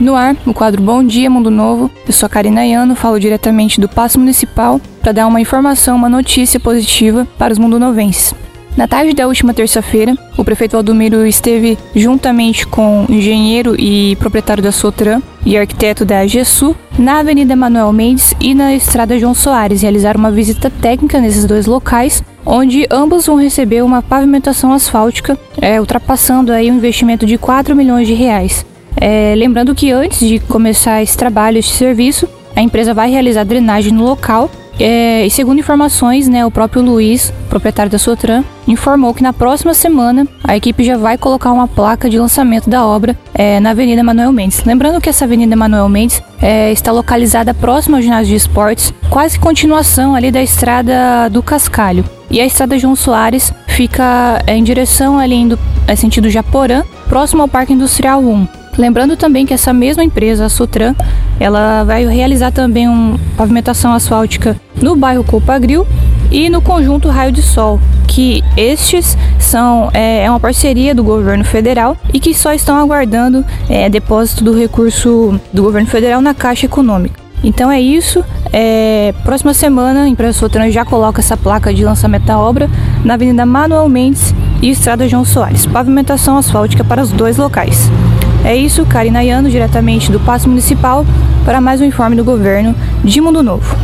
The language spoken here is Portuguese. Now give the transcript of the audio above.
No ar, o quadro Bom Dia Mundo Novo. Eu sou a Karina Iano, falo diretamente do Passo Municipal para dar uma informação, uma notícia positiva para os mundonovenses. Na tarde da última terça-feira, o prefeito Valdomiro esteve juntamente com o engenheiro e proprietário da Sotran e arquiteto da GESU na Avenida Manuel Mendes e na Estrada João Soares. Realizaram uma visita técnica nesses dois locais, onde ambos vão receber uma pavimentação asfáltica, é, ultrapassando aí um investimento de 4 milhões de reais. É, lembrando que antes de começar esse trabalho, esse serviço, a empresa vai realizar drenagem no local. É, e segundo informações, né, o próprio Luiz, proprietário da Sotran, informou que na próxima semana a equipe já vai colocar uma placa de lançamento da obra é, na Avenida Manuel Mendes. Lembrando que essa Avenida Manuel Mendes é, está localizada próxima ao ginásio de esportes, quase continuação ali da estrada do Cascalho. E a estrada João Soares fica é, em direção ali indo é, sentido Japorã, próximo ao Parque Industrial 1. Lembrando também que essa mesma empresa, a Sutran, ela vai realizar também uma pavimentação asfáltica no bairro Copagril e no conjunto Raio de Sol, que estes são é, é uma parceria do governo federal e que só estão aguardando é, depósito do recurso do governo federal na Caixa Econômica. Então é isso. É, próxima semana a empresa Sotran já coloca essa placa de lançamento da obra na Avenida Manuel Mendes e Estrada João Soares. Pavimentação asfáltica para os dois locais. É isso, Karina Iano, diretamente do Passo Municipal, para mais um informe do governo de Mundo Novo.